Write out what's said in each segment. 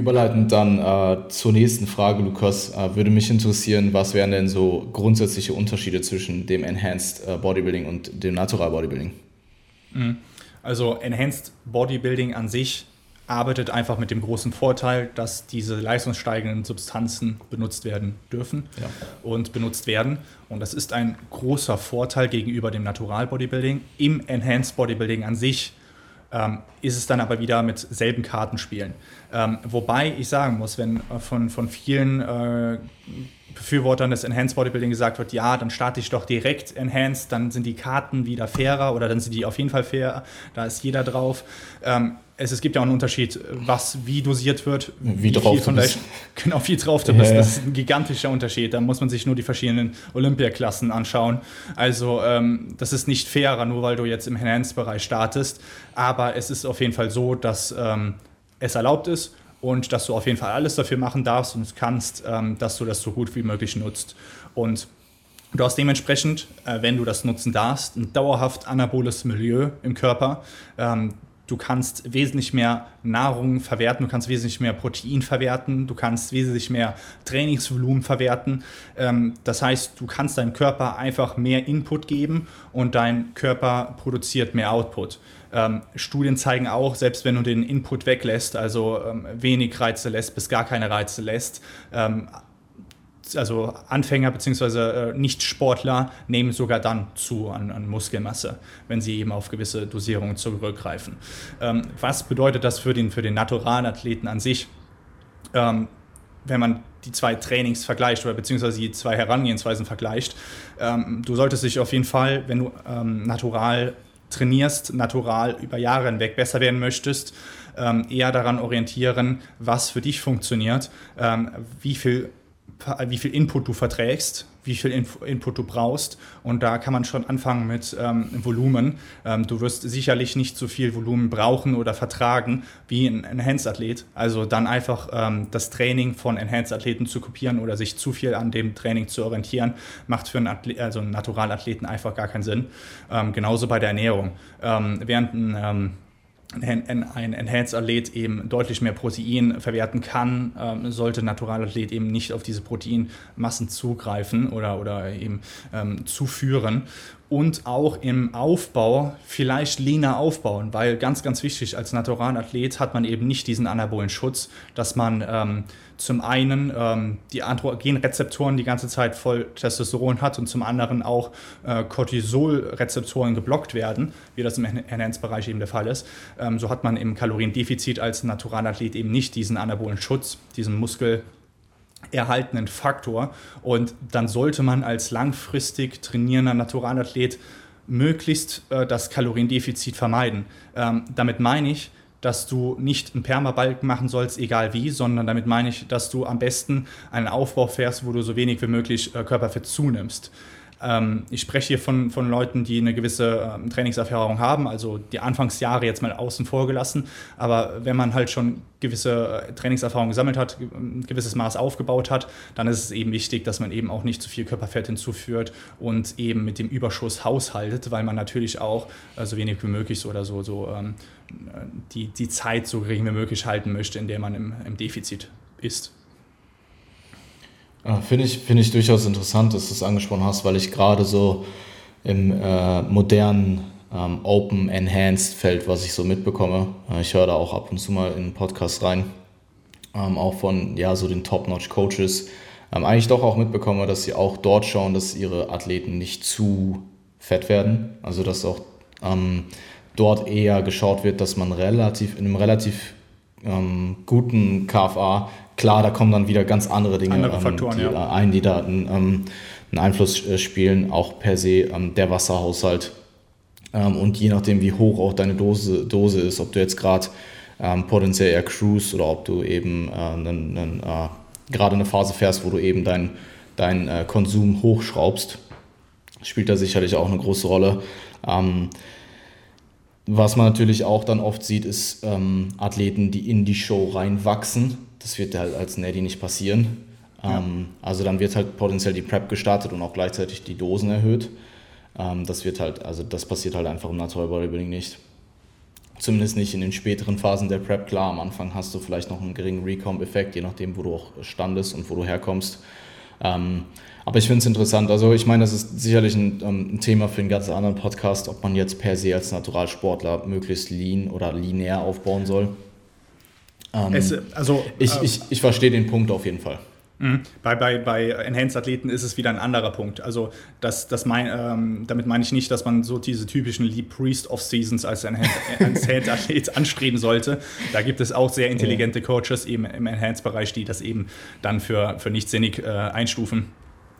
überleitend dann äh, zur nächsten Frage, Lukas, äh, würde mich interessieren, was wären denn so grundsätzliche Unterschiede zwischen dem Enhanced äh, Bodybuilding und dem Natural Bodybuilding? Mhm. Also Enhanced Bodybuilding an sich arbeitet einfach mit dem großen Vorteil, dass diese leistungssteigenden Substanzen benutzt werden dürfen ja. und benutzt werden. Und das ist ein großer Vorteil gegenüber dem Natural Bodybuilding. Im Enhanced Bodybuilding an sich ähm, ist es dann aber wieder mit selben Kartenspielen. Ähm, wobei ich sagen muss, wenn äh, von, von vielen äh, Befürwortern des Enhanced Bodybuilding gesagt wird, ja, dann starte ich doch direkt Enhanced, dann sind die Karten wieder fairer oder dann sind die auf jeden Fall fair, da ist jeder drauf. Ähm, es, es gibt ja auch einen Unterschied, was wie dosiert wird, wie, wie drauf du bist. Genau, wie drauf du ja, bist. Das ist ein gigantischer Unterschied. Da muss man sich nur die verschiedenen Olympiaklassen anschauen. Also ähm, das ist nicht fairer, nur weil du jetzt im Enhanced-Bereich startest. Aber es ist auf jeden Fall so, dass ähm, es erlaubt ist und dass du auf jeden Fall alles dafür machen darfst und kannst, ähm, dass du das so gut wie möglich nutzt. Und du hast dementsprechend, äh, wenn du das nutzen darfst, ein dauerhaft anaboles Milieu im Körper. Du kannst wesentlich mehr Nahrung verwerten, du kannst wesentlich mehr Protein verwerten, du kannst wesentlich mehr Trainingsvolumen verwerten. Ähm, das heißt, du kannst deinem Körper einfach mehr Input geben und dein Körper produziert mehr Output. Ähm, Studien zeigen auch, selbst wenn du den Input weglässt, also ähm, wenig Reize lässt, bis gar keine Reize lässt, also Anfänger bzw. Äh, Nicht-Sportler nehmen sogar dann zu an, an, Muskelmasse, wenn sie eben auf gewisse Dosierungen zurückgreifen. Ähm, was bedeutet das für den, für den Naturalathleten an sich? Ähm, wenn man die zwei Trainings vergleicht oder beziehungsweise die zwei Herangehensweisen vergleicht. Ähm, du solltest dich auf jeden Fall, wenn du ähm, natural trainierst, natural über Jahre hinweg besser werden möchtest, ähm, eher daran orientieren, was für dich funktioniert, ähm, wie viel wie viel Input du verträgst, wie viel Input du brauchst. Und da kann man schon anfangen mit ähm, Volumen. Ähm, du wirst sicherlich nicht so viel Volumen brauchen oder vertragen wie ein Enhanced-Athlet. Also dann einfach ähm, das Training von Enhanced-Athleten zu kopieren oder sich zu viel an dem Training zu orientieren, macht für einen, Athlet, also einen Naturalathleten einfach gar keinen Sinn. Ähm, genauso bei der Ernährung. Ähm, während ein ein Enhanced-Athlet eben deutlich mehr Protein verwerten kann, ähm, sollte Naturalathlet eben nicht auf diese Proteinmassen zugreifen oder, oder eben ähm, zuführen und auch im Aufbau vielleicht leaner aufbauen, weil ganz, ganz wichtig, als Naturalathlet hat man eben nicht diesen anabolen Schutz, dass man ähm, zum einen ähm, die Androgenrezeptoren die ganze Zeit voll Testosteron hat und zum anderen auch äh, Cortisolrezeptoren geblockt werden, wie das im Enhanced-Bereich eben der Fall ist. Ähm, so hat man im Kaloriendefizit als Naturalathlet eben nicht diesen anabolen Schutz, diesen Muskel erhaltenen Faktor. Und dann sollte man als langfristig trainierender Naturalathlet möglichst äh, das Kaloriendefizit vermeiden. Ähm, damit meine ich, dass du nicht einen Permabalk machen sollst, egal wie, sondern damit meine ich, dass du am besten einen Aufbau fährst, wo du so wenig wie möglich äh, Körperfett zunimmst. Ähm, ich spreche hier von, von Leuten, die eine gewisse ähm, Trainingserfahrung haben, also die Anfangsjahre jetzt mal außen vor gelassen. Aber wenn man halt schon gewisse äh, Trainingserfahrung gesammelt hat, ein gewisses Maß aufgebaut hat, dann ist es eben wichtig, dass man eben auch nicht zu viel Körperfett hinzuführt und eben mit dem Überschuss haushaltet, weil man natürlich auch äh, so wenig wie möglich oder so, so ähm, die, die Zeit so gering wie möglich halten möchte, in der man im, im Defizit ist. Finde ich, find ich durchaus interessant, dass du es angesprochen hast, weil ich gerade so im äh, modernen ähm, Open Enhanced Feld, was ich so mitbekomme, äh, ich höre da auch ab und zu mal in einen Podcast rein, ähm, auch von ja, so den Top-Notch Coaches, ähm, eigentlich doch auch mitbekomme, dass sie auch dort schauen, dass ihre Athleten nicht zu fett werden. Also dass auch ähm, dort eher geschaut wird, dass man relativ in einem relativ ähm, guten KFA Klar, da kommen dann wieder ganz andere Dinge andere ähm, Faktoren, die, ja. ein, die da einen, ähm, einen Einfluss äh, spielen, auch per se ähm, der Wasserhaushalt. Ähm, und je nachdem, wie hoch auch deine Dose, Dose ist, ob du jetzt gerade ähm, potenziell eher cruise oder ob du eben äh, äh, gerade eine Phase fährst, wo du eben deinen dein, äh, Konsum hochschraubst, spielt da sicherlich auch eine große Rolle. Ähm, was man natürlich auch dann oft sieht, ist ähm, Athleten, die in die Show reinwachsen das wird halt als Neddy nicht passieren. Ja. Ähm, also dann wird halt potenziell die Prep gestartet und auch gleichzeitig die Dosen erhöht. Ähm, das wird halt, also das passiert halt einfach im Natural Bodybuilding nicht. Zumindest nicht in den späteren Phasen der Prep. Klar, am Anfang hast du vielleicht noch einen geringen Recomp-Effekt, je nachdem, wo du auch standest und wo du herkommst. Ähm, aber ich finde es interessant. Also ich meine, das ist sicherlich ein, ähm, ein, Thema für einen ganz anderen Podcast, ob man jetzt per se als Naturalsportler möglichst lean oder linear aufbauen soll. Ähm, es, also, ich, äh, ich, ich verstehe den Punkt auf jeden Fall. Mhm. Bei, bei, bei Enhanced-Athleten ist es wieder ein anderer Punkt. Also das, das mein, ähm, damit meine ich nicht, dass man so diese typischen Lead Priest of Seasons als Enhanced-Athlet anstreben sollte. Da gibt es auch sehr intelligente Coaches eben im Enhanced-Bereich, die das eben dann für, für nicht sinnig äh, einstufen.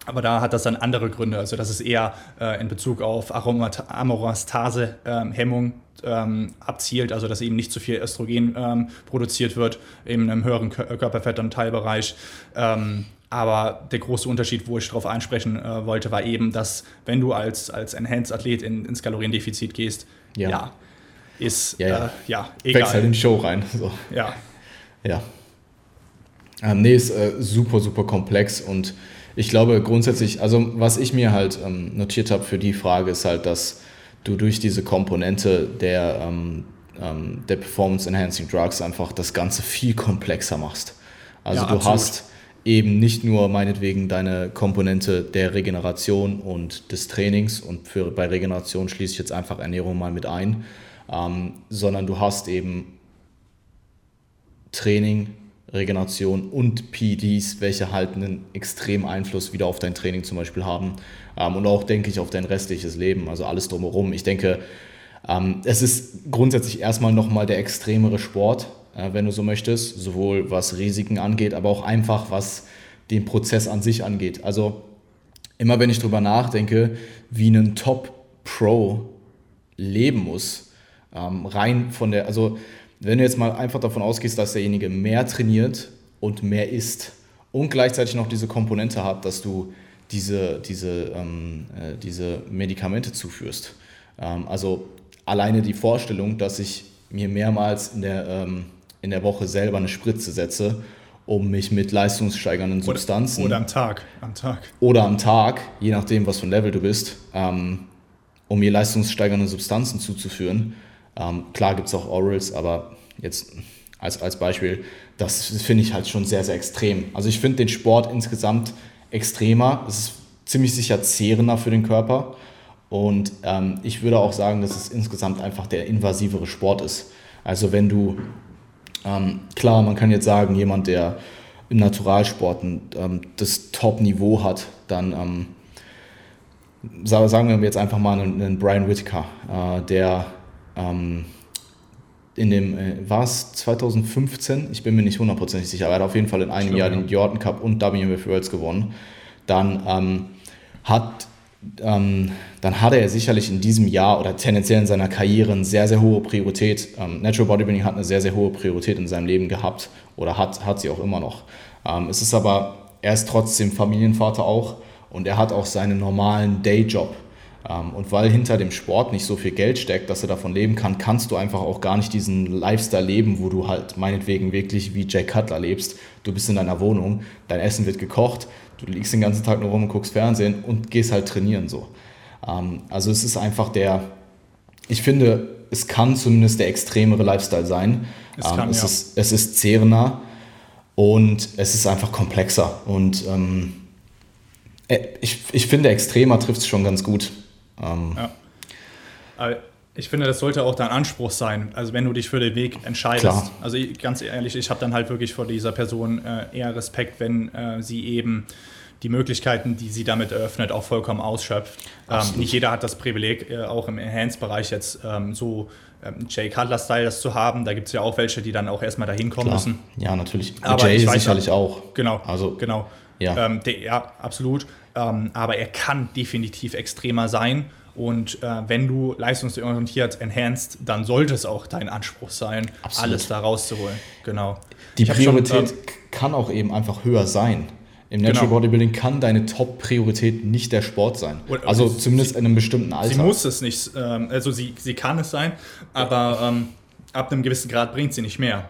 Aber da hat das dann andere Gründe. Also das ist eher äh, in Bezug auf Amorastase-Hemmung ähm, abzielt, also dass eben nicht zu viel Östrogen ähm, produziert wird, eben im höheren Körperfettanteilbereich. Ähm, aber der große Unterschied, wo ich darauf einsprechen äh, wollte, war eben, dass wenn du als, als Enhanced-Athlet in, ins Kaloriendefizit gehst, ja, ja ist ja, ja. Äh, ja egal. Wächst halt in die Show rein. So. Ja. Ja. Ähm, nee, ist äh, super, super komplex und ich glaube grundsätzlich, also was ich mir halt ähm, notiert habe für die Frage ist halt, dass du durch diese Komponente der, ähm, ähm, der Performance Enhancing Drugs einfach das Ganze viel komplexer machst. Also ja, du absolut. hast eben nicht nur meinetwegen deine Komponente der Regeneration und des Trainings und für, bei Regeneration schließe ich jetzt einfach Ernährung mal mit ein, ähm, sondern du hast eben Training, Regeneration und PDs, welche halt einen extremen Einfluss wieder auf dein Training zum Beispiel haben ähm, und auch, denke ich, auf dein restliches Leben, also alles drumherum. Ich denke, ähm, es ist grundsätzlich erstmal nochmal der extremere Sport, äh, wenn du so möchtest, sowohl was Risiken angeht, aber auch einfach was den Prozess an sich angeht. Also immer wenn ich darüber nachdenke, wie ein Top-Pro leben muss, ähm, rein von der, also wenn du jetzt mal einfach davon ausgehst, dass derjenige mehr trainiert und mehr isst und gleichzeitig noch diese Komponente hat, dass du diese, diese, ähm, äh, diese Medikamente zuführst. Ähm, also alleine die Vorstellung, dass ich mir mehrmals in der, ähm, in der Woche selber eine Spritze setze, um mich mit leistungssteigernden Substanzen. Oder, oder am Tag. Am Tag. Oder am Tag, je nachdem, was für ein Level du bist, ähm, um mir leistungssteigernde Substanzen zuzuführen. Ähm, klar gibt es auch Orals, aber jetzt als, als Beispiel, das finde ich halt schon sehr, sehr extrem. Also ich finde den Sport insgesamt extremer, es ist ziemlich sicher zehrender für den Körper. Und ähm, ich würde auch sagen, dass es insgesamt einfach der invasivere Sport ist. Also wenn du, ähm, klar, man kann jetzt sagen, jemand, der im Naturalsport ähm, das Top-Niveau hat, dann ähm, sagen wir jetzt einfach mal einen, einen Brian Whitaker, äh, der ähm, in dem, äh, war es 2015, ich bin mir nicht hundertprozentig sicher, aber er hat auf jeden Fall in einem Stimmt, Jahr den Jordan Cup und WMF Worlds gewonnen. Dann ähm, hat ähm, dann hatte er sicherlich in diesem Jahr oder tendenziell in seiner Karriere eine sehr, sehr hohe Priorität. Ähm, Natural Bodybuilding hat eine sehr, sehr hohe Priorität in seinem Leben gehabt oder hat, hat sie auch immer noch. Ähm, es ist aber, er ist trotzdem Familienvater auch und er hat auch seinen normalen Dayjob. Ähm, und weil hinter dem Sport nicht so viel Geld steckt, dass er davon leben kann, kannst du einfach auch gar nicht diesen Lifestyle leben, wo du halt meinetwegen wirklich wie Jack Cutler lebst. Du bist in deiner Wohnung, dein Essen wird gekocht, du liegst den ganzen Tag nur rum und guckst Fernsehen und gehst halt trainieren so. Ähm, also es ist einfach der, ich finde, es kann zumindest der extremere Lifestyle sein. Es, kann, es, ja. ist, es ist zehrender und es ist einfach komplexer und ähm, äh, ich, ich finde, extremer trifft es schon ganz gut. Ähm, ja. Ich finde, das sollte auch dein Anspruch sein, also wenn du dich für den Weg entscheidest. Klar. Also ganz ehrlich, ich habe dann halt wirklich vor dieser Person äh, eher Respekt, wenn äh, sie eben die Möglichkeiten, die sie damit eröffnet, auch vollkommen ausschöpft. Ähm, nicht jeder hat das Privileg, äh, auch im Enhanced-Bereich jetzt ähm, so ähm, Jay Cutler-Style das zu haben. Da gibt es ja auch welche, die dann auch erstmal dahin kommen Klar. müssen. Ja, natürlich. Aber Jay sicherlich auch. Genau, also, genau. Ja, ähm, der, ja absolut. Ähm, aber er kann definitiv extremer sein. Und äh, wenn du leistungsorientiert enhanced, dann sollte es auch dein Anspruch sein, Absolut. alles da rauszuholen. Genau. Die Priorität schon, äh, kann auch eben einfach höher sein. Im Natural genau. Bodybuilding kann deine Top-Priorität nicht der Sport sein. Also sie, zumindest in einem bestimmten Alter. Sie muss es nicht, ähm, also sie, sie kann es sein, aber ähm, ab einem gewissen Grad bringt sie nicht mehr.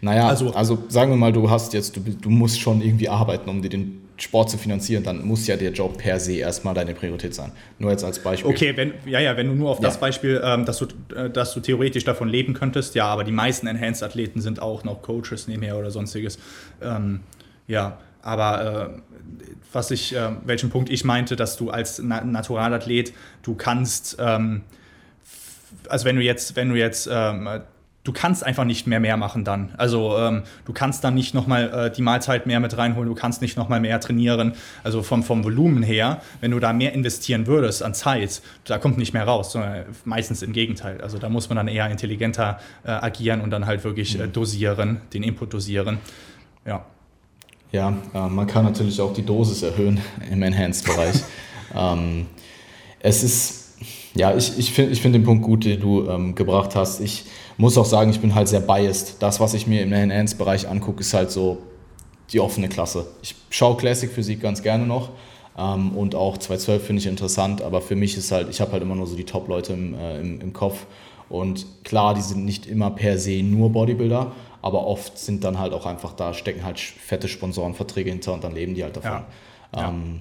Naja, also, also sagen wir mal, du hast jetzt, du, du musst schon irgendwie arbeiten, um dir den Sport zu finanzieren, dann muss ja der Job per se erstmal deine Priorität sein. Nur jetzt als Beispiel. Okay, wenn, ja, ja, wenn du nur auf ja. das Beispiel, ähm, dass, du, äh, dass du theoretisch davon leben könntest, ja, aber die meisten Enhanced-Athleten sind auch noch Coaches nebenher oder sonstiges. Ähm, ja, aber äh, was ich, äh, welchen Punkt ich meinte, dass du als Na Naturalathlet, du kannst, ähm, also wenn du jetzt, wenn du jetzt ähm, du kannst einfach nicht mehr mehr machen dann. Also ähm, du kannst dann nicht nochmal äh, die Mahlzeit mehr mit reinholen, du kannst nicht nochmal mehr trainieren. Also vom, vom Volumen her, wenn du da mehr investieren würdest an Zeit, da kommt nicht mehr raus, sondern meistens im Gegenteil. Also da muss man dann eher intelligenter äh, agieren und dann halt wirklich äh, mhm. dosieren, den Input dosieren. Ja. Ja, man kann natürlich auch die Dosis erhöhen im Enhanced-Bereich. ähm, es ist, ja, ich, ich finde ich find den Punkt gut, den du ähm, gebracht hast. Ich muss auch sagen, ich bin halt sehr biased. Das, was ich mir im Enhanced-Bereich angucke, ist halt so die offene Klasse. Ich schaue Classic Physik ganz gerne noch ähm, und auch 212 finde ich interessant, aber für mich ist halt, ich habe halt immer nur so die Top-Leute im, äh, im, im Kopf und klar, die sind nicht immer per se nur Bodybuilder, aber oft sind dann halt auch einfach da, stecken halt fette Sponsorenverträge hinter und dann leben die halt davon. Ja. Ähm,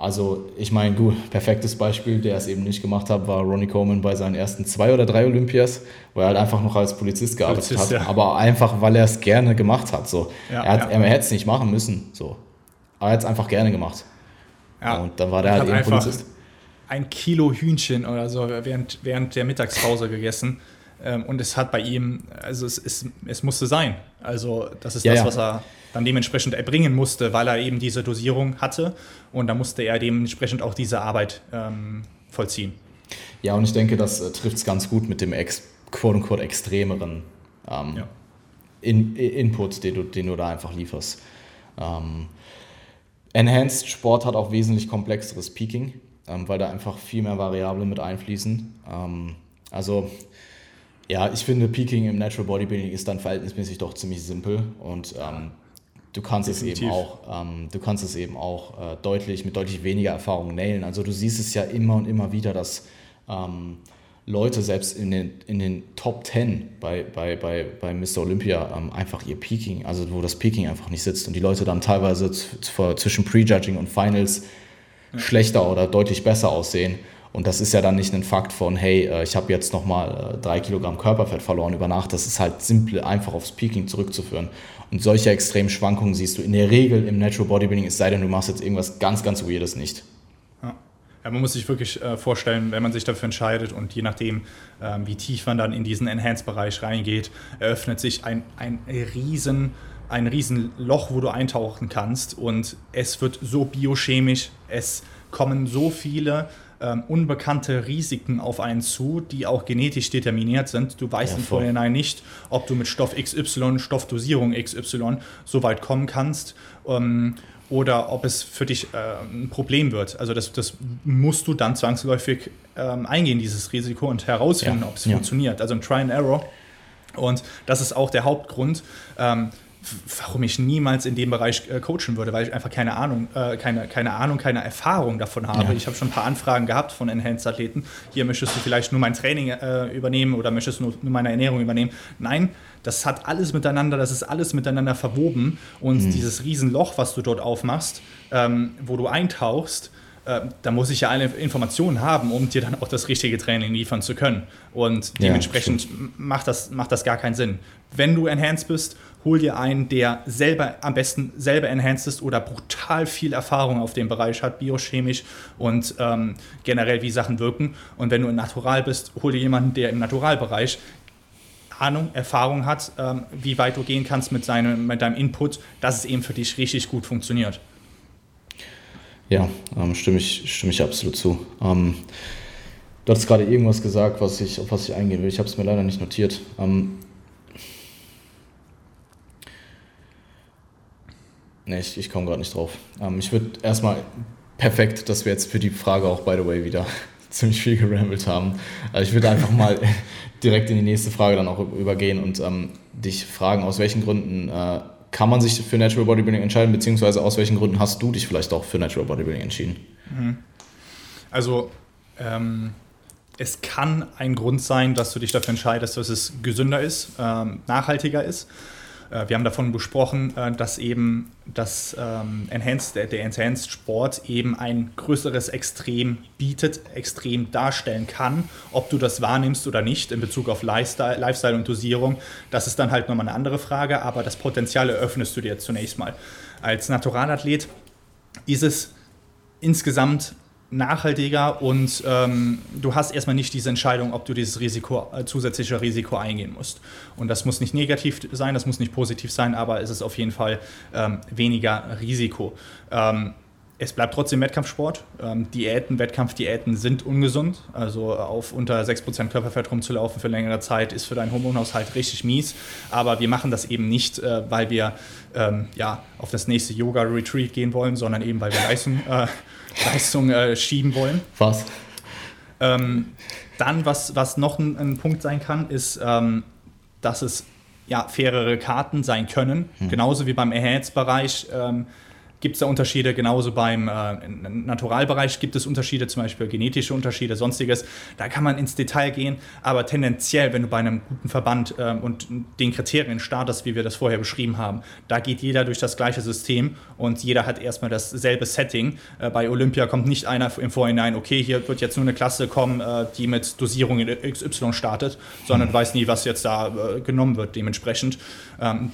also ich meine, gut, perfektes Beispiel, der es eben nicht gemacht hat, war Ronnie Coleman bei seinen ersten zwei oder drei Olympias, wo er halt einfach noch als Polizist gearbeitet Polizist, hat, ja. aber einfach, weil er es gerne gemacht hat. So. Ja, er, hat, ja. er hätte es nicht machen müssen, so. aber er hat es einfach gerne gemacht. Ja. Und dann war der halt eben Polizist. Ein Kilo Hühnchen oder so während, während der Mittagspause gegessen. Ähm, und es hat bei ihm, also es, es, es musste sein. Also das ist das, was er dann dementsprechend erbringen musste, weil er eben diese Dosierung hatte und da musste er dementsprechend auch diese Arbeit ähm, vollziehen. Ja, und ich denke, das äh, trifft es ganz gut mit dem ex, quote unquote extremeren ähm, ja. in, Input, den du, den du da einfach lieferst. Ähm, Enhanced Sport hat auch wesentlich komplexeres Peaking, ähm, weil da einfach viel mehr Variablen mit einfließen. Ähm, also ja, ich finde, Peaking im Natural Bodybuilding ist dann verhältnismäßig doch ziemlich simpel und ähm, du kannst Definitiv. es eben auch, ähm, du kannst es eben auch äh, deutlich mit deutlich weniger Erfahrung nailen. Also du siehst es ja immer und immer wieder, dass ähm, Leute selbst in den, in den Top 10 bei, bei, bei, bei Mr. Olympia ähm, einfach ihr Peaking, also wo das Peaking einfach nicht sitzt und die Leute dann teilweise zwischen Prejudging und Finals ja. schlechter oder deutlich besser aussehen. Und das ist ja dann nicht ein Fakt von, hey, äh, ich habe jetzt nochmal äh, drei Kilogramm Körperfett verloren über Nacht. Das ist halt simpel einfach aufs Peaking zurückzuführen. Und solche extremen Schwankungen siehst du in der Regel im Natural Bodybuilding, es sei denn, du machst jetzt irgendwas ganz, ganz Weirdes nicht. Ja. Man muss sich wirklich äh, vorstellen, wenn man sich dafür entscheidet und je nachdem, ähm, wie tief man dann in diesen Enhanced-Bereich reingeht, eröffnet sich ein, ein riesen ein riesen Loch, wo du eintauchen kannst und es wird so biochemisch, es kommen so viele ähm, unbekannte Risiken auf einen zu, die auch genetisch determiniert sind. Du weißt ja, im Vorhinein nicht, ob du mit Stoff XY, Stoffdosierung XY so weit kommen kannst. Ähm, oder ob es für dich äh, ein Problem wird. Also das, das musst du dann zwangsläufig ähm, eingehen, dieses Risiko, und herausfinden, ja, ob es ja. funktioniert. Also ein Try and Error. Und das ist auch der Hauptgrund, ähm, warum ich niemals in dem Bereich äh, coachen würde, weil ich einfach keine Ahnung, äh, keine, keine Ahnung, keine Erfahrung davon habe. Ja. Ich habe schon ein paar Anfragen gehabt von Enhanced-Athleten. Hier möchtest du vielleicht nur mein Training äh, übernehmen oder möchtest du nur, nur, meine Ernährung übernehmen. Nein, das hat alles miteinander, das ist alles miteinander verwoben und mhm. dieses Riesenloch, was du dort aufmachst, ähm, wo du eintauchst, äh, da muss ich ja alle Informationen haben, um dir dann auch das richtige Training liefern zu können. Und dementsprechend ja, macht, das, macht das gar keinen Sinn. Wenn du enhanced bist, hol dir einen, der selber am besten selber enhanced ist oder brutal viel Erfahrung auf dem Bereich hat, biochemisch und ähm, generell wie Sachen wirken. Und wenn du Natural bist, hol dir jemanden, der im Naturalbereich Ahnung, Erfahrung hat, ähm, wie weit du gehen kannst mit, seinem, mit deinem Input, dass es eben für dich richtig gut funktioniert. Ja, ähm, stimme, ich, stimme ich absolut zu. Ähm, du hattest gerade irgendwas gesagt, was ich, auf was ich eingehen will. Ich habe es mir leider nicht notiert. Ähm, Nee, ich, ich komme gerade nicht drauf. Ähm, ich würde erstmal perfekt, dass wir jetzt für die Frage auch, by the way, wieder ziemlich viel gerambelt haben. Also ich würde einfach mal direkt in die nächste Frage dann auch übergehen und ähm, dich fragen, aus welchen Gründen äh, kann man sich für Natural Bodybuilding entscheiden, beziehungsweise aus welchen Gründen hast du dich vielleicht auch für Natural Bodybuilding entschieden? Mhm. Also ähm, es kann ein Grund sein, dass du dich dafür entscheidest, dass es gesünder ist, ähm, nachhaltiger ist. Äh, wir haben davon besprochen, äh, dass eben das ähm, Enhanced, der, der Enhanced Sport eben ein größeres Extrem bietet, extrem darstellen kann. Ob du das wahrnimmst oder nicht in Bezug auf Lifestyle, Lifestyle und Dosierung, das ist dann halt nochmal eine andere Frage, aber das Potenzial eröffnest du dir zunächst mal. Als Naturalathlet ist es insgesamt nachhaltiger und ähm, du hast erstmal nicht diese Entscheidung, ob du dieses Risiko, äh, zusätzliche Risiko eingehen musst. Und das muss nicht negativ sein, das muss nicht positiv sein, aber es ist auf jeden Fall ähm, weniger Risiko. Ähm, es bleibt trotzdem Wettkampfsport. Ähm, Diäten, Wettkampfdiäten sind ungesund. Also auf unter 6% Körperfett rumzulaufen für längere Zeit ist für deinen Hormonhaushalt richtig mies. Aber wir machen das eben nicht, äh, weil wir ähm, ja, auf das nächste Yoga-Retreat gehen wollen, sondern eben, weil wir Leistung äh, Leistung äh, schieben wollen. Was? Ähm, dann, was, was noch ein, ein Punkt sein kann, ist, ähm, dass es ja, fairere Karten sein können. Hm. Genauso wie beim Enhanced-Bereich. Ähm, gibt es da Unterschiede. Genauso beim äh, Naturalbereich gibt es Unterschiede, zum Beispiel genetische Unterschiede, sonstiges. Da kann man ins Detail gehen, aber tendenziell, wenn du bei einem guten Verband äh, und den Kriterien startest, wie wir das vorher beschrieben haben, da geht jeder durch das gleiche System und jeder hat erstmal dasselbe Setting. Äh, bei Olympia kommt nicht einer im Vorhinein, okay, hier wird jetzt nur eine Klasse kommen, äh, die mit Dosierung in XY startet, sondern mhm. weiß nie, was jetzt da äh, genommen wird dementsprechend. Ähm,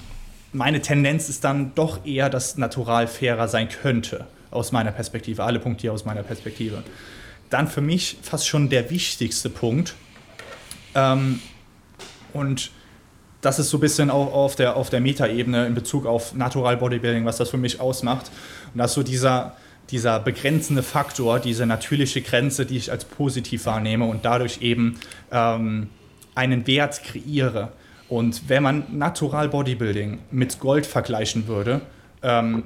meine Tendenz ist dann doch eher, dass Natural fairer sein könnte, aus meiner Perspektive. Alle Punkte hier aus meiner Perspektive. Dann für mich fast schon der wichtigste Punkt. Ähm, und das ist so ein bisschen auch auf der, auf der Metaebene in Bezug auf Natural Bodybuilding, was das für mich ausmacht. Und das ist so dieser, dieser begrenzende Faktor, diese natürliche Grenze, die ich als positiv wahrnehme und dadurch eben ähm, einen Wert kreiere. Und wenn man Natural Bodybuilding mit Gold vergleichen würde, ähm,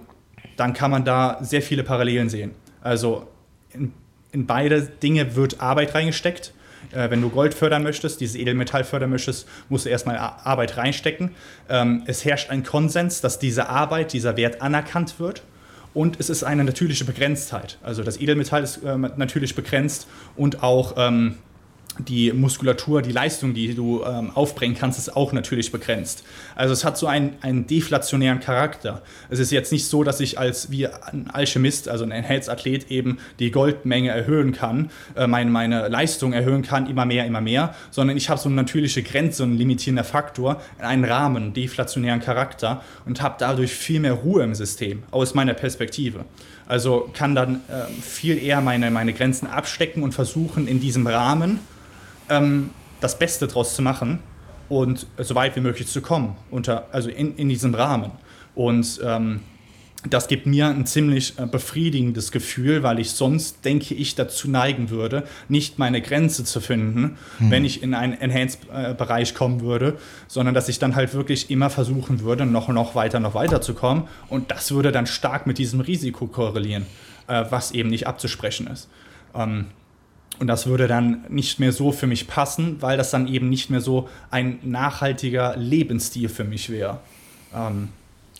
dann kann man da sehr viele Parallelen sehen. Also in, in beide Dinge wird Arbeit reingesteckt. Äh, wenn du Gold fördern möchtest, dieses Edelmetall fördern möchtest, musst du erstmal Arbeit reinstecken. Ähm, es herrscht ein Konsens, dass diese Arbeit, dieser Wert anerkannt wird. Und es ist eine natürliche Begrenztheit. Also das Edelmetall ist äh, natürlich begrenzt und auch ähm, die Muskulatur, die Leistung, die du ähm, aufbringen kannst, ist auch natürlich begrenzt. Also es hat so einen, einen deflationären Charakter. Es ist jetzt nicht so, dass ich als wie ein Alchemist, also ein Enhanced-Athlet eben die Goldmenge erhöhen kann, äh, meine, meine Leistung erhöhen kann, immer mehr, immer mehr, sondern ich habe so eine natürliche Grenze, einen limitierender Faktor, einen Rahmen, deflationären Charakter und habe dadurch viel mehr Ruhe im System, aus meiner Perspektive. Also kann dann äh, viel eher meine, meine Grenzen abstecken und versuchen, in diesem Rahmen ähm, das Beste draus zu machen und so weit wie möglich zu kommen, unter, also in, in diesem Rahmen. Und ähm, das gibt mir ein ziemlich äh, befriedigendes Gefühl, weil ich sonst, denke ich, dazu neigen würde, nicht meine Grenze zu finden, hm. wenn ich in einen Enhanced-Bereich kommen würde, sondern dass ich dann halt wirklich immer versuchen würde, noch, noch weiter, noch weiter zu kommen. Und das würde dann stark mit diesem Risiko korrelieren, äh, was eben nicht abzusprechen ist. Und das würde dann nicht mehr so für mich passen, weil das dann eben nicht mehr so ein nachhaltiger Lebensstil für mich wäre. Ähm,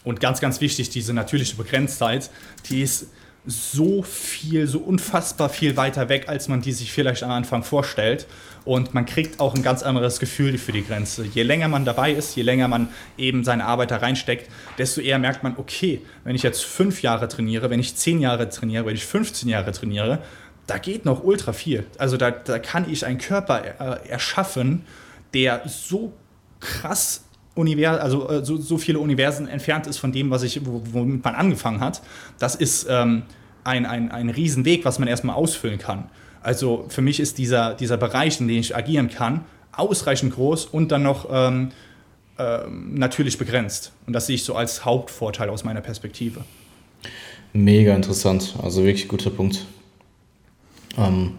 und ganz, ganz wichtig, diese natürliche Begrenztheit, die ist so viel, so unfassbar viel weiter weg, als man die sich vielleicht am Anfang vorstellt. Und man kriegt auch ein ganz anderes Gefühl für die Grenze. Je länger man dabei ist, je länger man eben seine Arbeit da reinsteckt, desto eher merkt man, okay, wenn ich jetzt fünf Jahre trainiere, wenn ich zehn Jahre trainiere, wenn ich 15 Jahre trainiere, da geht noch ultra viel. Also da, da kann ich einen Körper äh, erschaffen, der so krass Univers also äh, so, so viele Universen entfernt ist von dem, was ich, womit man angefangen hat. Das ist ähm, ein, ein, ein Riesenweg, was man erstmal ausfüllen kann. Also für mich ist dieser, dieser Bereich, in dem ich agieren kann, ausreichend groß und dann noch ähm, äh, natürlich begrenzt. Und das sehe ich so als Hauptvorteil aus meiner Perspektive. Mega interessant, also wirklich guter Punkt. Ähm,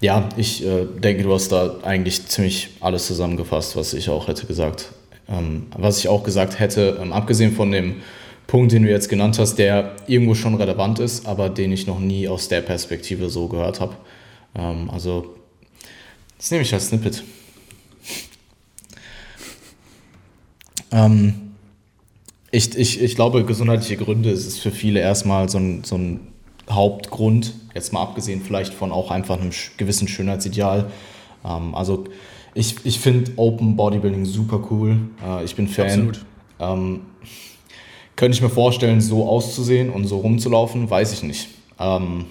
ja, ich äh, denke, du hast da eigentlich ziemlich alles zusammengefasst, was ich auch hätte gesagt. Ähm, was ich auch gesagt hätte, ähm, abgesehen von dem Punkt, den du jetzt genannt hast, der irgendwo schon relevant ist, aber den ich noch nie aus der Perspektive so gehört habe. Ähm, also, das nehme ich als Snippet. Ähm, ich, ich, ich glaube, gesundheitliche Gründe ist es für viele erstmal so ein, so ein Hauptgrund, jetzt mal abgesehen vielleicht von auch einfach einem gewissen Schönheitsideal. Ähm, also ich, ich finde Open Bodybuilding super cool. Äh, ich bin Fan. Absolut. Ähm, könnte ich mir vorstellen, so auszusehen und so rumzulaufen, weiß ich nicht. Ähm,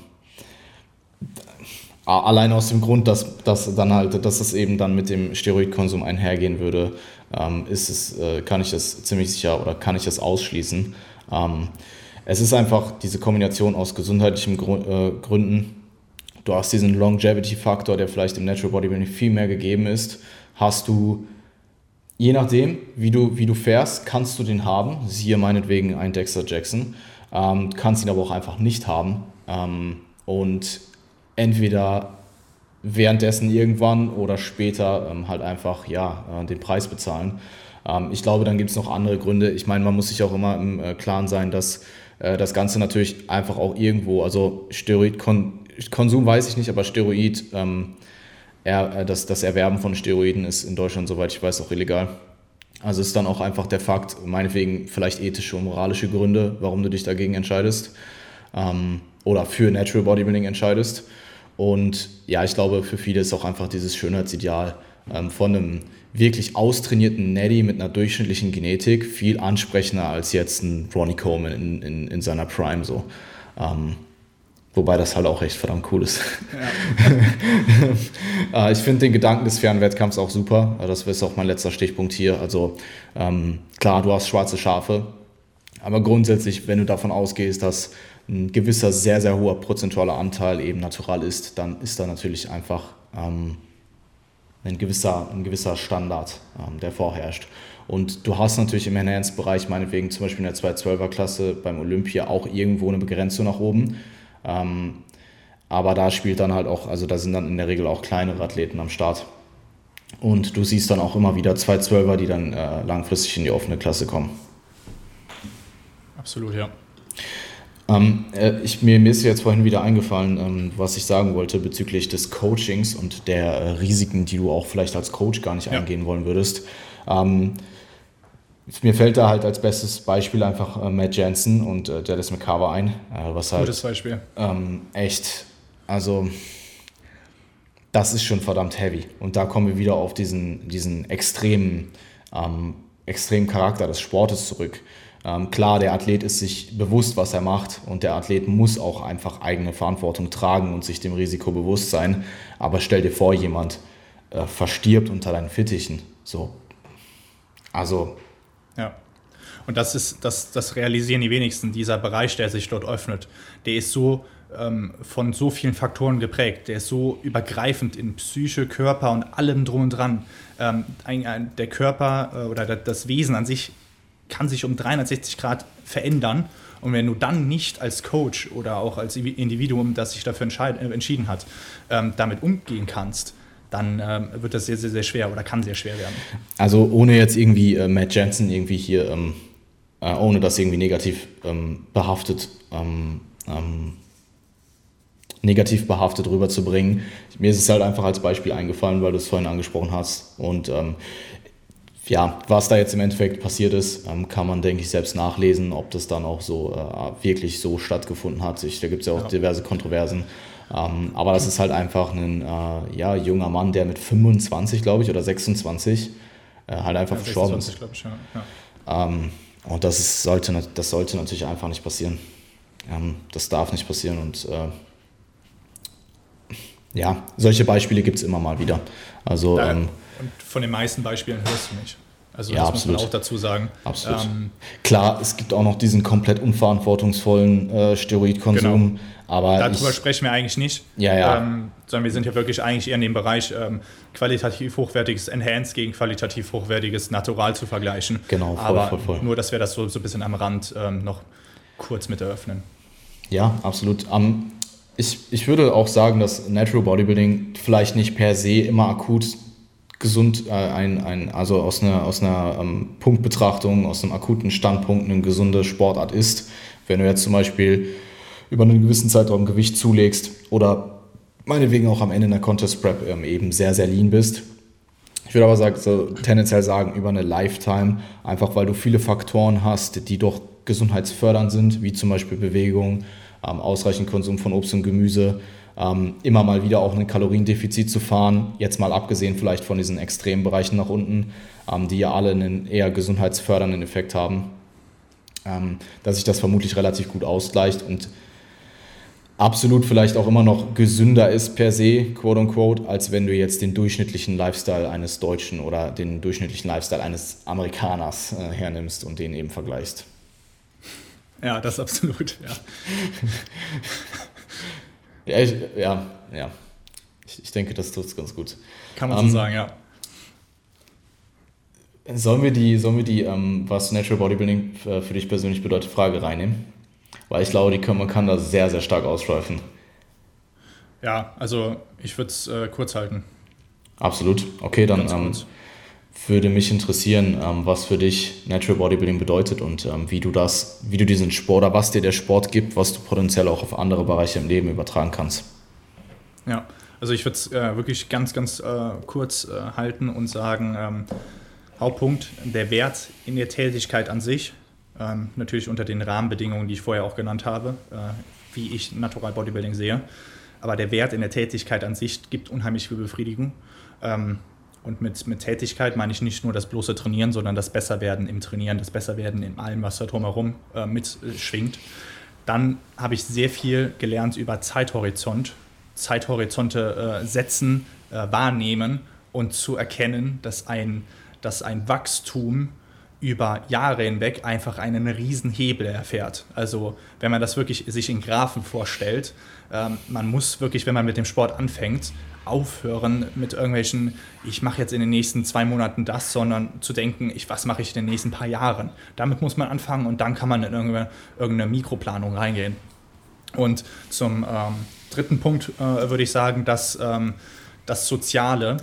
allein aus dem Grund, dass, dass dann halt, dass es eben dann mit dem Steroidkonsum einhergehen würde, ähm, ist es, äh, kann ich das ziemlich sicher oder kann ich das ausschließen. Ähm, es ist einfach diese Kombination aus gesundheitlichen äh, Gründen. Du hast diesen Longevity-Faktor, der vielleicht im Natural Bodybuilding viel mehr gegeben ist. Hast du Je nachdem, wie du, wie du fährst, kannst du den haben. Siehe meinetwegen ein Dexter Jackson. Ähm, kannst ihn aber auch einfach nicht haben. Ähm, und entweder währenddessen irgendwann oder später ähm, halt einfach ja, äh, den Preis bezahlen. Ähm, ich glaube, dann gibt es noch andere Gründe. Ich meine, man muss sich auch immer im äh, Klaren sein, dass das Ganze natürlich einfach auch irgendwo, also Steroidkonsum weiß ich nicht, aber Steroid ähm, äh, das, das Erwerben von Steroiden ist in Deutschland, soweit ich weiß, auch illegal. Also ist dann auch einfach der Fakt, meinetwegen vielleicht ethische und moralische Gründe, warum du dich dagegen entscheidest ähm, oder für Natural Bodybuilding entscheidest. Und ja, ich glaube, für viele ist auch einfach dieses Schönheitsideal ähm, von einem wirklich austrainierten Neddy mit einer durchschnittlichen Genetik viel ansprechender als jetzt ein Ronnie Coleman in, in, in seiner Prime so. Ähm, Wobei das halt auch echt verdammt cool ist. Ja. Äh, ich finde den Gedanken des fairen Wettkampfs auch super. Das ist auch mein letzter Stichpunkt hier. Also ähm, klar, du hast schwarze Schafe. Aber grundsätzlich, wenn du davon ausgehst, dass ein gewisser, sehr, sehr hoher prozentualer Anteil eben natural ist, dann ist da natürlich einfach ähm, ein, gewisser, ein gewisser Standard, ähm, der vorherrscht. Und du hast natürlich im Enhanced-Bereich, meinetwegen zum Beispiel in der 212er-Klasse beim Olympia, auch irgendwo eine Begrenzung nach oben. Ähm, aber da spielt dann halt auch, also da sind dann in der Regel auch kleinere Athleten am Start. Und du siehst dann auch immer wieder zwei Zwölfer, die dann äh, langfristig in die offene Klasse kommen. Absolut, ja. Ähm, äh, ich, mir, mir ist jetzt vorhin wieder eingefallen, ähm, was ich sagen wollte bezüglich des Coachings und der äh, Risiken, die du auch vielleicht als Coach gar nicht ja. eingehen wollen würdest. Ähm, mir fällt da halt als bestes Beispiel einfach äh, Matt Jensen und äh, Dallas McCarver ein. Äh, was halt, Gutes Beispiel. Ähm, echt, also das ist schon verdammt heavy. Und da kommen wir wieder auf diesen, diesen extremen, ähm, extremen Charakter des Sportes zurück. Ähm, klar, der Athlet ist sich bewusst, was er macht und der Athlet muss auch einfach eigene Verantwortung tragen und sich dem Risiko bewusst sein. Aber stell dir vor, jemand äh, verstirbt unter deinen Fittichen. So. Also ja. Und das ist, das, das realisieren die wenigsten. Dieser Bereich, der sich dort öffnet, der ist so ähm, von so vielen Faktoren geprägt. Der ist so übergreifend in Psyche, Körper und allem drum und dran. Ähm, ein, ein, der Körper äh, oder das Wesen an sich kann sich um 360 Grad verändern. Und wenn du dann nicht als Coach oder auch als Individuum, das sich dafür äh, entschieden hat, ähm, damit umgehen kannst, dann ähm, wird das sehr, sehr, sehr schwer oder kann sehr schwer werden. Also ohne jetzt irgendwie äh, Matt Jensen irgendwie hier, ähm, äh, ohne das irgendwie negativ ähm, behaftet, ähm, ähm, negativ behaftet rüberzubringen. Mir ist es halt einfach als Beispiel eingefallen, weil du es vorhin angesprochen hast. Und ja, was da jetzt im Endeffekt passiert ist, kann man, denke ich, selbst nachlesen, ob das dann auch so äh, wirklich so stattgefunden hat. Ich, da gibt es ja auch ja. diverse Kontroversen. Ähm, aber das ist halt einfach ein äh, ja, junger Mann, der mit 25, glaube ich, oder 26 äh, halt einfach ja, verstorben 26, ist. Ich, ja. Ähm, und das, ist, sollte, das sollte natürlich einfach nicht passieren. Ähm, das darf nicht passieren und äh, ja, solche Beispiele gibt es immer mal wieder. Also, ähm, und von den meisten Beispielen hörst du nicht. Also ja, das absolut. muss man auch dazu sagen. Absolut. Ähm, Klar, es gibt auch noch diesen komplett unverantwortungsvollen äh, Steroidkonsum. Genau. Aber Darüber ich, sprechen wir eigentlich nicht. Ja, ja. Ähm, sondern wir sind ja wirklich eigentlich eher in dem Bereich, ähm, qualitativ hochwertiges Enhanced gegen qualitativ hochwertiges Natural zu vergleichen. Genau, voll, Aber voll, voll. Nur, dass wir das so, so ein bisschen am Rand ähm, noch kurz mit eröffnen. Ja, absolut. Um, ich, ich würde auch sagen, dass Natural Bodybuilding vielleicht nicht per se immer akut gesund, äh, ein, ein, also aus einer, aus einer ähm, Punktbetrachtung, aus einem akuten Standpunkt eine gesunde Sportart ist. Wenn du jetzt zum Beispiel über einen gewissen Zeitraum Gewicht zulegst oder meinetwegen auch am Ende in der Contest Prep ähm, eben sehr, sehr lean bist. Ich würde aber sagen, so tendenziell sagen, über eine Lifetime, einfach weil du viele Faktoren hast, die doch gesundheitsfördernd sind, wie zum Beispiel Bewegung, ähm, ausreichend Konsum von Obst und Gemüse, ähm, immer mal wieder auch ein Kaloriendefizit zu fahren, jetzt mal abgesehen vielleicht von diesen extremen Bereichen nach unten, ähm, die ja alle einen eher gesundheitsfördernden Effekt haben, ähm, dass sich das vermutlich relativ gut ausgleicht und absolut vielleicht auch immer noch gesünder ist per se, quote unquote, als wenn du jetzt den durchschnittlichen Lifestyle eines Deutschen oder den durchschnittlichen Lifestyle eines Amerikaners äh, hernimmst und den eben vergleichst. Ja, das absolut, ja. ja, ich, ja, ja. Ich, ich denke, das tut es ganz gut. Kann man so um, ähm, sagen, ja. Sollen wir die, sollen wir die ähm, was Natural Bodybuilding für, für dich persönlich bedeutet, Frage reinnehmen? Weil ich glaube, die kann, man kann da sehr, sehr stark ausschweifen. Ja, also ich würde es äh, kurz halten. Absolut. Okay, dann ähm, würde mich interessieren, ähm, was für dich Natural Bodybuilding bedeutet und ähm, wie du das, wie du diesen Sport oder was dir der Sport gibt, was du potenziell auch auf andere Bereiche im Leben übertragen kannst. Ja, also ich würde es äh, wirklich ganz, ganz äh, kurz äh, halten und sagen, ähm, Hauptpunkt, der Wert in der Tätigkeit an sich, ähm, natürlich unter den Rahmenbedingungen, die ich vorher auch genannt habe, äh, wie ich Natural Bodybuilding sehe. Aber der Wert in der Tätigkeit an sich gibt unheimlich viel Befriedigung. Ähm, und mit, mit Tätigkeit meine ich nicht nur das bloße Trainieren, sondern das Besserwerden im Trainieren, das Besserwerden in allem, was da drumherum äh, mitschwingt. Dann habe ich sehr viel gelernt über Zeithorizont, Zeithorizonte äh, setzen, äh, wahrnehmen und zu erkennen, dass ein, dass ein Wachstum über Jahre hinweg einfach einen riesen Hebel erfährt. Also wenn man das wirklich sich in Graphen vorstellt, ähm, man muss wirklich, wenn man mit dem Sport anfängt, aufhören mit irgendwelchen, ich mache jetzt in den nächsten zwei Monaten das, sondern zu denken, ich, was mache ich in den nächsten paar Jahren. Damit muss man anfangen und dann kann man in irgendeine, irgendeine Mikroplanung reingehen. Und zum ähm, dritten Punkt äh, würde ich sagen, dass ähm, das Soziale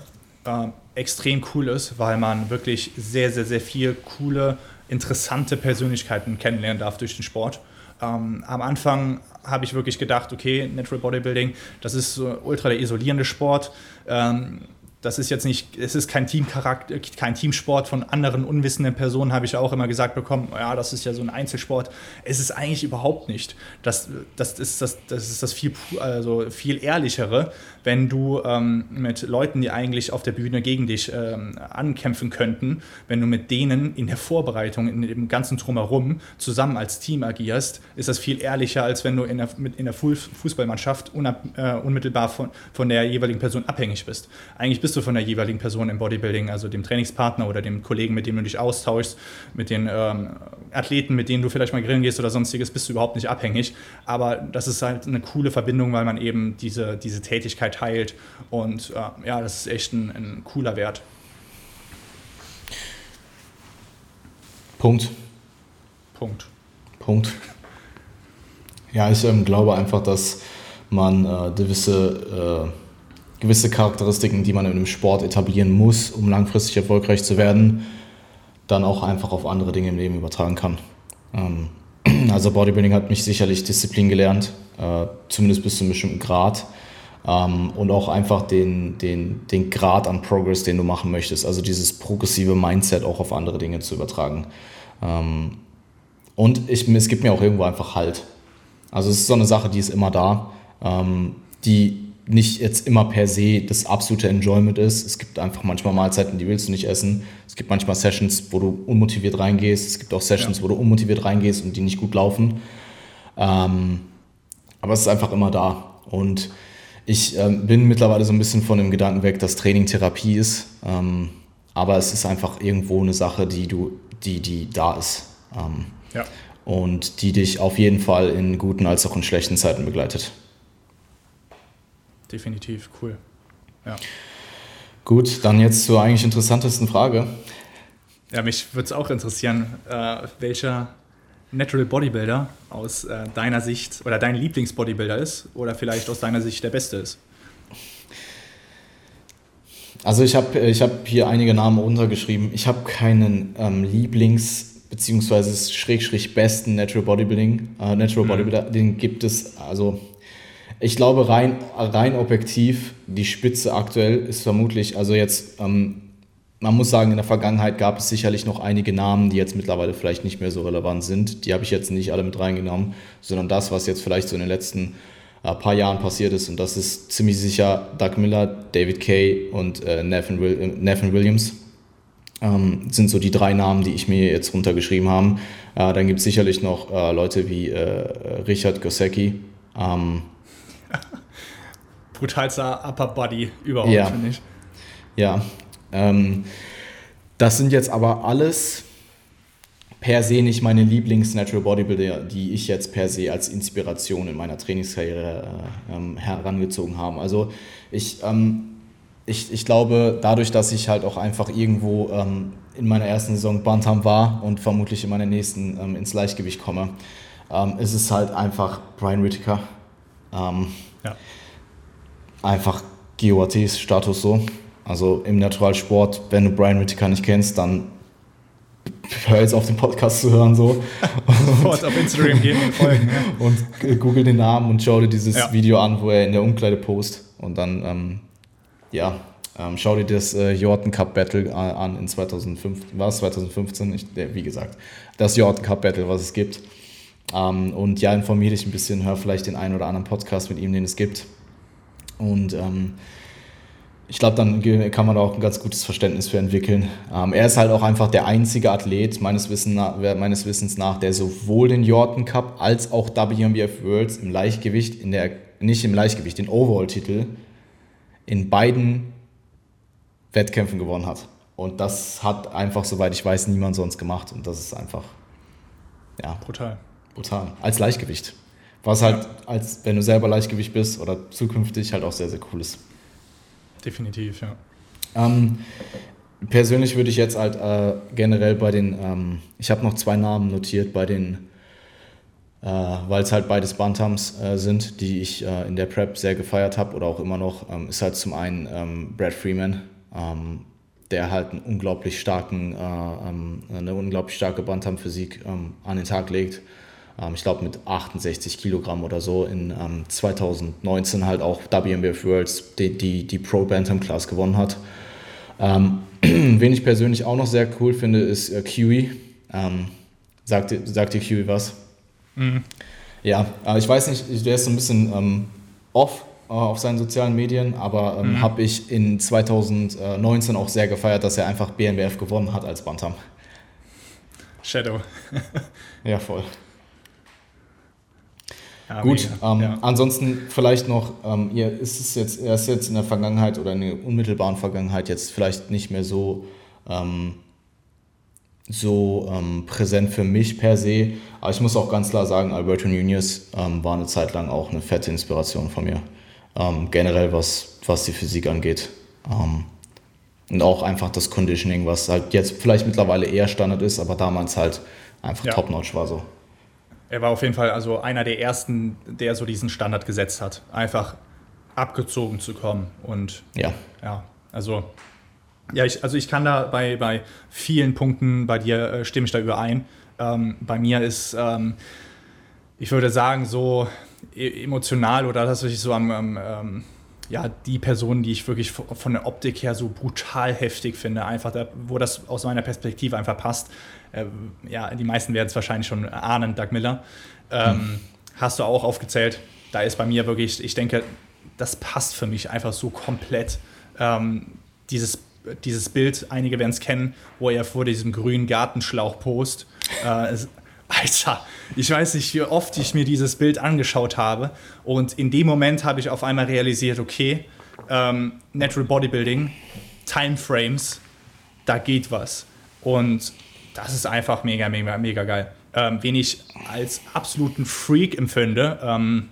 äh, extrem cool ist, weil man wirklich sehr, sehr, sehr viel coole, interessante Persönlichkeiten kennenlernen darf durch den Sport. Ähm, am Anfang habe ich wirklich gedacht, okay, Natural Bodybuilding, das ist so ultra der isolierende Sport. Ähm, das ist jetzt nicht, es ist kein Teamcharakter, kein Teamsport von anderen unwissenden Personen, habe ich auch immer gesagt bekommen, ja, das ist ja so ein Einzelsport. Es ist eigentlich überhaupt nicht. Das, das, ist, das, das ist das viel, also viel ehrlichere, wenn du ähm, mit Leuten, die eigentlich auf der Bühne gegen dich ähm, ankämpfen könnten, wenn du mit denen in der Vorbereitung, in dem ganzen Drumherum zusammen als Team agierst, ist das viel ehrlicher, als wenn du in der, mit, in der Fußballmannschaft unab, äh, unmittelbar von, von der jeweiligen Person abhängig bist. Eigentlich bist du von der jeweiligen Person im Bodybuilding, also dem Trainingspartner oder dem Kollegen, mit dem du dich austauschst, mit den ähm, Athleten, mit denen du vielleicht mal grillen gehst oder sonstiges, bist du überhaupt nicht abhängig. Aber das ist halt eine coole Verbindung, weil man eben diese, diese Tätigkeit teilt. Und äh, ja, das ist echt ein, ein cooler Wert. Punkt. Punkt. Punkt. Ja, ich ähm, glaube einfach, dass man äh, gewisse, äh, gewisse Charakteristiken, die man in einem Sport etablieren muss, um langfristig erfolgreich zu werden, dann auch einfach auf andere Dinge im Leben übertragen kann. Ähm, also Bodybuilding hat mich sicherlich Disziplin gelernt, äh, zumindest bis zu einem bestimmten Grad. Ähm, und auch einfach den, den, den Grad an Progress, den du machen möchtest. Also dieses progressive Mindset auch auf andere Dinge zu übertragen. Ähm, und ich, es gibt mir auch irgendwo einfach Halt. Also es ist so eine Sache, die ist immer da, ähm, die nicht jetzt immer per se das absolute Enjoyment ist. Es gibt einfach manchmal Mahlzeiten, die willst du nicht essen. Es gibt manchmal Sessions, wo du unmotiviert reingehst. Es gibt auch Sessions, ja. wo du unmotiviert reingehst und die nicht gut laufen. Ähm, aber es ist einfach immer da. Und ich ähm, bin mittlerweile so ein bisschen von dem Gedanken weg, dass Training Therapie ist. Ähm, aber es ist einfach irgendwo eine Sache, die du, die, die da ist. Ähm, ja. Und die dich auf jeden Fall in guten als auch in schlechten Zeiten begleitet. Definitiv, cool. Ja. Gut, dann jetzt zur eigentlich interessantesten Frage. Ja, mich würde es auch interessieren, äh, welcher Natural Bodybuilder aus äh, deiner Sicht oder dein Lieblingsbodybuilder ist oder vielleicht aus deiner Sicht der beste ist? Also ich habe ich hab hier einige Namen runtergeschrieben. Ich habe keinen ähm, Lieblings- bzw. schräg, besten Natural Bodybuilding. Äh, Natural mhm. Bodybuilder, den gibt es, also ich glaube rein, rein objektiv, die Spitze aktuell ist vermutlich, also jetzt ähm, man muss sagen, in der Vergangenheit gab es sicherlich noch einige Namen, die jetzt mittlerweile vielleicht nicht mehr so relevant sind. Die habe ich jetzt nicht alle mit reingenommen, sondern das, was jetzt vielleicht so in den letzten äh, paar Jahren passiert ist. Und das ist ziemlich sicher Doug Miller, David Kay und äh, Nathan, Will Nathan Williams. Ähm, sind so die drei Namen, die ich mir jetzt runtergeschrieben habe. Äh, dann gibt es sicherlich noch äh, Leute wie äh, Richard Gosecki. Ähm, Brutalster Upper Body überhaupt, ja. finde ich. Ja. Ähm, das sind jetzt aber alles per se nicht meine Lieblings-Natural Bodybuilder, die ich jetzt per se als Inspiration in meiner Trainingskarriere äh, ähm, herangezogen habe. Also ich, ähm, ich, ich glaube, dadurch, dass ich halt auch einfach irgendwo ähm, in meiner ersten Saison Bantam war und vermutlich in meiner nächsten ähm, ins Leichtgewicht komme, ähm, ist es halt einfach Brian Whittaker. Ähm, Ja. Einfach GOAT-Status so. Also im Naturalsport, wenn du Brian Whittaker nicht kennst, dann hör jetzt auf den Podcast zu hören so Sofort auf Instagram gehen und folgen. Ja. und äh, google den Namen und schau dir dieses Ja. Video an, wo er in der Umkleide post und dann ähm, ja, ähm, schau dir das äh, Jordan Cup Battle an, an in 2005, war es 2015? Ich, äh, wie gesagt, das Jordan Cup Battle, was es gibt. Ähm, und ja, informiere dich ein bisschen, hör vielleicht den einen oder anderen Podcast mit ihm, den es gibt. Und ähm, ich glaube, dann kann man auch ein ganz gutes Verständnis für entwickeln. Ähm, er ist halt auch einfach der einzige Athlet, meines, Wissen nach, meines Wissens nach, der sowohl den Jordan Cup als auch WMBF Worlds im Leichtgewicht, in der, nicht im Leichtgewicht, den Overall-Titel, in beiden Wettkämpfen gewonnen hat. Und das hat einfach, soweit ich weiß, niemand sonst gemacht. Und das ist einfach, ja, Brutal. brutal. Als Leichtgewicht. Was halt, als wenn du selber Leichtgewicht bist oder zukünftig halt auch sehr, sehr cool ist. Definitiv, ja. Ähm, persönlich würde ich jetzt halt äh, generell bei den, ähm, ich habe noch zwei Namen notiert bei den, äh, weil es halt beides Bantams äh, sind, die ich äh, in der Prep sehr gefeiert habe oder auch immer noch, ähm, ist halt zum einen ähm, Brad Freeman, ähm, der halt einen unglaublich starken, äh, ähm, eine unglaublich starke Bantam-Physik an den Tag legt. Ähm, ich glaube mit 68 Kilogramm oder so in ähm, 2019 halt auch WMBF Worlds die, die, die Pro Bantam Class gewonnen hat. Ähm, wen ich persönlich auch noch sehr cool finde, ist äh, Kiwi. Ähm, sagt, dir- sagt dir Kiwi was? Mhm. Ja, ich weiß nicht, der ist so ein bisschen ähm, off äh, auf seinen sozialen Medien, aber ähm, habe ich in 2019 auch sehr gefeiert, dass er einfach BMWF gewonnen hat als Bantam. Shadow. Ja, voll. Ja, Gut, ähm, ja. ansonsten vielleicht noch, ähm, ihr ist es jetzt, er ist jetzt in der Vergangenheit oder in der unmittelbaren Vergangenheit jetzt vielleicht nicht mehr so, ähm, so ähm, präsent für mich per se, aber ich muss auch ganz klar sagen, Alberto Nunez ähm, war eine Zeit lang auch eine fette Inspiration von mir. Ähm, generell was, was die Physik angeht. Und auch einfach das Conditioning, was halt jetzt vielleicht mittlerweile eher Standard ist, aber damals halt einfach Ja. top-notch war so. Er war auf jeden Fall also einer der ersten, der so diesen Standard gesetzt hat. Einfach abgezogen zu kommen. Und Ja. ja, also, ja, ich, also ich kann da bei, bei vielen Punkten bei dir äh, stimme ich da überein. Ähm, bei mir ist, ähm, ich würde sagen, so e- emotional oder das, was ich so am, am ähm, ja, die Personen, die ich wirklich von der Optik her so brutal heftig finde, einfach da, wo das aus meiner Perspektive einfach passt. Äh, ja, die meisten werden es wahrscheinlich schon ahnen, Doug Miller. Ähm, Hast du auch aufgezählt. Da ist bei mir wirklich, ich denke, das passt für mich einfach so komplett. Ähm, dieses, dieses Bild, einige werden es kennen, wo er vor diesem grünen Gartenschlauch post. Äh, Alter, ich weiß nicht, wie oft ich mir dieses Bild angeschaut habe. Und in dem Moment habe ich auf einmal realisiert, okay, ähm, Natural Bodybuilding, Timeframes, da geht was. Und das ist einfach mega, mega, mega geil. Ähm, wen ich als absoluten Freak empfinde, ähm,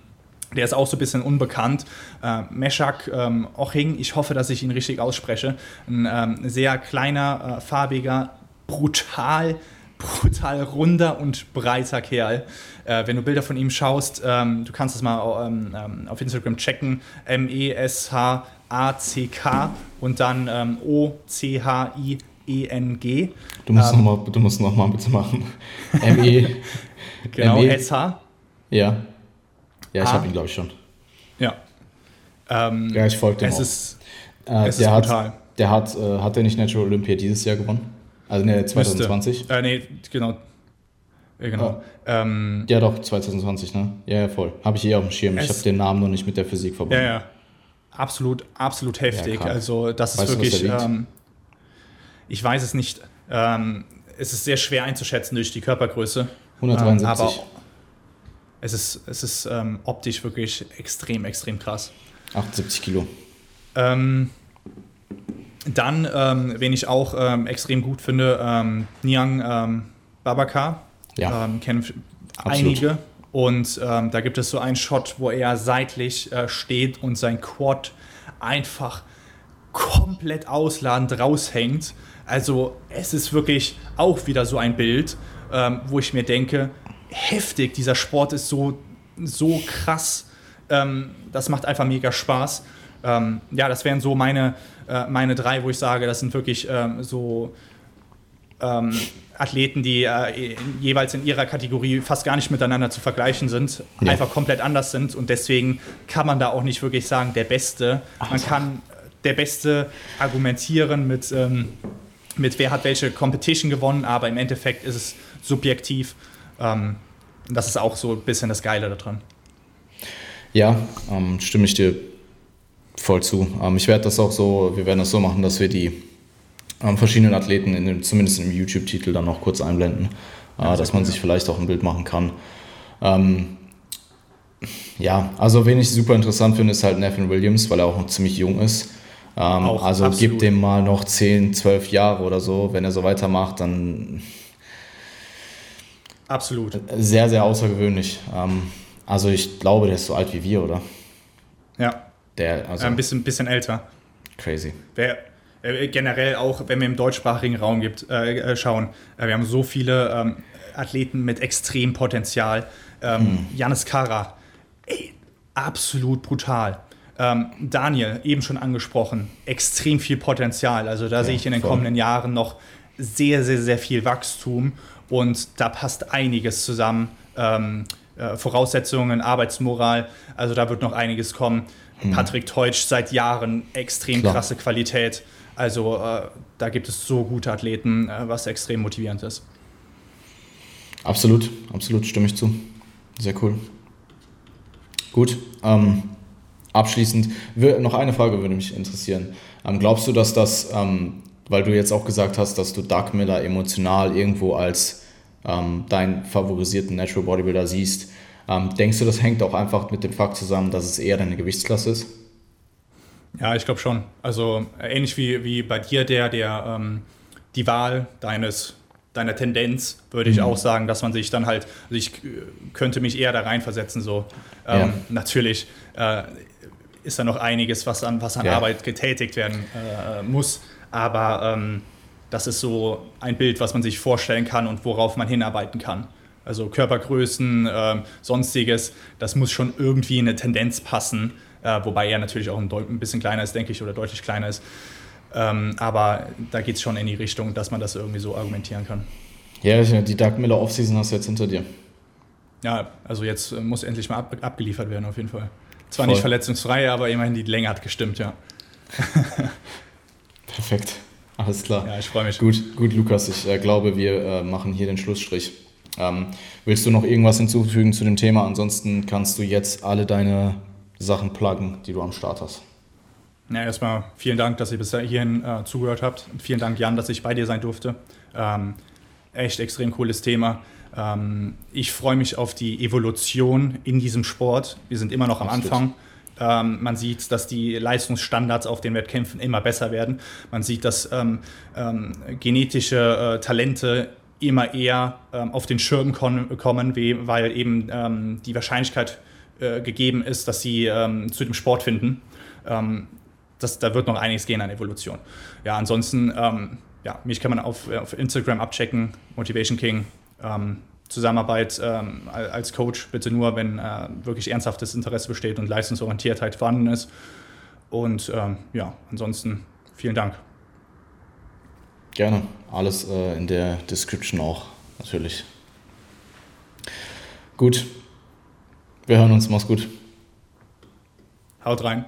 der ist auch so ein bisschen unbekannt. Äh, Meshak ähm, Oching, ich hoffe, dass ich ihn richtig ausspreche. Ein ähm, sehr kleiner, äh, farbiger, brutal, brutal runder und breiter Kerl. Äh, wenn du Bilder von ihm schaust, ähm, du kannst es mal ähm, ähm, auf Instagram checken. M-E-S-H-A-C-K und dann ähm, O-C-H-I-E-N-G. Du musst Ähm, noch mal, noch mal bitte machen. ME. Genau, ME. S-H. Ja. Ja, ich Ah. habe ihn, glaube ich, schon. Ja. Ähm, Ja, ich folge dem es auch. ist, Äh, es der ist hat, brutal. Der hat, äh, hat der nicht Natural Olympia dieses Jahr gewonnen? Also ne, 2020? Müsste. Äh, nee, genau. Ja, genau. Oh. Ähm, ja, doch, 2020, ne? Ja, ja voll. Habe ich eh auf dem Schirm. Ich habe den Namen noch nicht mit der Physik verbunden. Ja, ja. Absolut, absolut heftig. Ja, also, das weißt ist wirklich. Du, ähm, ich weiß es nicht. Ähm, es ist sehr schwer einzuschätzen durch die Körpergröße. 173. Ähm, aber es ist, es ist ähm, optisch wirklich extrem, extrem krass. 78 Kilo. Ähm, dann, ähm, wen ich auch ähm, extrem gut finde, ähm, Niang ähm, Babakar. Ja. Ähm, kennen einige. Und ähm, da gibt es so einen Shot, wo er seitlich äh, steht und sein Quad einfach komplett ausladend raushängt. Also es ist wirklich auch wieder so ein Bild, ähm, wo ich mir denke, heftig, dieser Sport ist so, so krass. Ähm, das macht einfach mega Spaß. Ähm, ja, das wären so meine, äh, meine drei, wo ich sage, das sind wirklich ähm, so ähm, Athleten, die äh, jeweils in ihrer Kategorie fast gar nicht miteinander zu vergleichen sind, ja. einfach komplett anders sind und deswegen kann man da auch nicht wirklich sagen, der Beste. Man kann der Beste argumentieren mit, ähm, mit wer hat welche Competition gewonnen, aber im Endeffekt ist es subjektiv. Ähm, das ist auch so ein bisschen das Geile daran. Ja, ähm, stimme ich dir voll zu. Ähm, ich werde das auch so, wir werden das so machen, dass wir die ähm, verschiedenen Athleten in dem, zumindest im YouTube-Titel dann noch kurz einblenden, äh, dass man sich vielleicht auch ein Bild machen kann. Ähm, ja, also wen ich super interessant finde, ist halt Nathan Williams, weil er auch noch ziemlich jung ist. Ähm, also absolut. gib dem mal noch 10, 12 Jahre oder so. Wenn er so weitermacht, dann. Absolut. Sehr, sehr außergewöhnlich. Ähm, also ich glaube, der ist so alt wie wir, oder? Ja. Der, also ein bisschen, bisschen älter. Crazy. Wer, äh, generell auch, wenn wir im deutschsprachigen Raum gibt, äh, äh schauen, äh, wir haben so viele ähm, Athleten mit extrem Potenzial. Ähm, hm. Janis Kara, ey, absolut brutal. Ähm, Daniel, eben schon angesprochen, extrem viel Potenzial. Also da ja, sehe ich in den voll. kommenden Jahren noch sehr, sehr, sehr viel Wachstum und da passt einiges zusammen. Ähm, äh, Voraussetzungen, Arbeitsmoral, also da wird noch einiges kommen. Hm. Patrick Teutsch seit Jahren extrem Klar. krasse Qualität. Also äh, da gibt es so gute Athleten, äh, was extrem motivierend ist. Absolut, absolut, stimme ich zu. Sehr cool. Gut, ähm, abschließend, noch eine Frage würde mich interessieren. Ähm, glaubst du, dass das, ähm, weil du jetzt auch gesagt hast, dass du Doug Miller emotional irgendwo als ähm, deinen favorisierten Natural Bodybuilder siehst, ähm, denkst du, das hängt auch einfach mit dem Fakt zusammen, dass es eher deine Gewichtsklasse ist? Ja, ich glaube schon. Also ähnlich wie, wie bei dir, der, der ähm, die Wahl deines deiner Tendenz würde ich mhm. auch sagen, dass man sich dann halt, also ich könnte mich eher da reinversetzen. So ähm, ja. natürlich äh, ist da noch einiges, was an, was an ja. Arbeit getätigt werden äh, muss, aber ähm, das ist so ein Bild, was man sich vorstellen kann und worauf man hinarbeiten kann. Also Körpergrößen, äh, sonstiges, das muss schon irgendwie in eine Tendenz passen äh, wobei er natürlich auch ein, ein, bisschen kleiner ist, denke ich, oder deutlich kleiner ist. Ähm, aber da geht es schon in die Richtung, dass man das irgendwie so argumentieren kann. Ja, die Doug Miller Offseason hast du jetzt hinter dir. Ja, also jetzt muss endlich mal ab, abgeliefert werden, auf jeden Fall. Zwar Voll. nicht verletzungsfrei, aber immerhin die Länge hat gestimmt, ja. Perfekt. Alles klar. Ja, ich freue mich. Gut, gut, Lukas. Ich äh, glaube, wir äh, machen hier den Schlussstrich. Ähm, willst du noch irgendwas hinzufügen zu dem Thema? Ansonsten kannst du jetzt alle deine Sachen pluggen, die du am Start hast. Ja, erstmal vielen Dank, dass ihr bis hierhin äh, zugehört habt. Und vielen Dank, Jan, dass ich bei dir sein durfte. Ähm, echt extrem cooles Thema. Ähm, ich freue mich auf die Evolution in diesem Sport. Wir sind immer noch am. Anfang. Ähm, man sieht, dass die Leistungsstandards auf den Wettkämpfen immer besser werden. Man sieht, dass ähm, genetische äh, Talente immer eher auf den Schirm kommen, weil eben die Wahrscheinlichkeit äh, gegeben ist, dass sie zu dem Sport finden. Das, da wird noch einiges gehen an Evolution. Ja, ansonsten, ja, mich kann man auf, auf Instagram abchecken, Motivation King. Ähm, Zusammenarbeit ähm, als Coach bitte nur, wenn äh, wirklich ernsthaftes Interesse besteht und Leistungsorientiertheit vorhanden ist. Und ähm, ja, ansonsten vielen Dank. Gerne. Alles äh, in der Description auch, natürlich. Gut, wir hören uns. Mach's gut. Haut rein.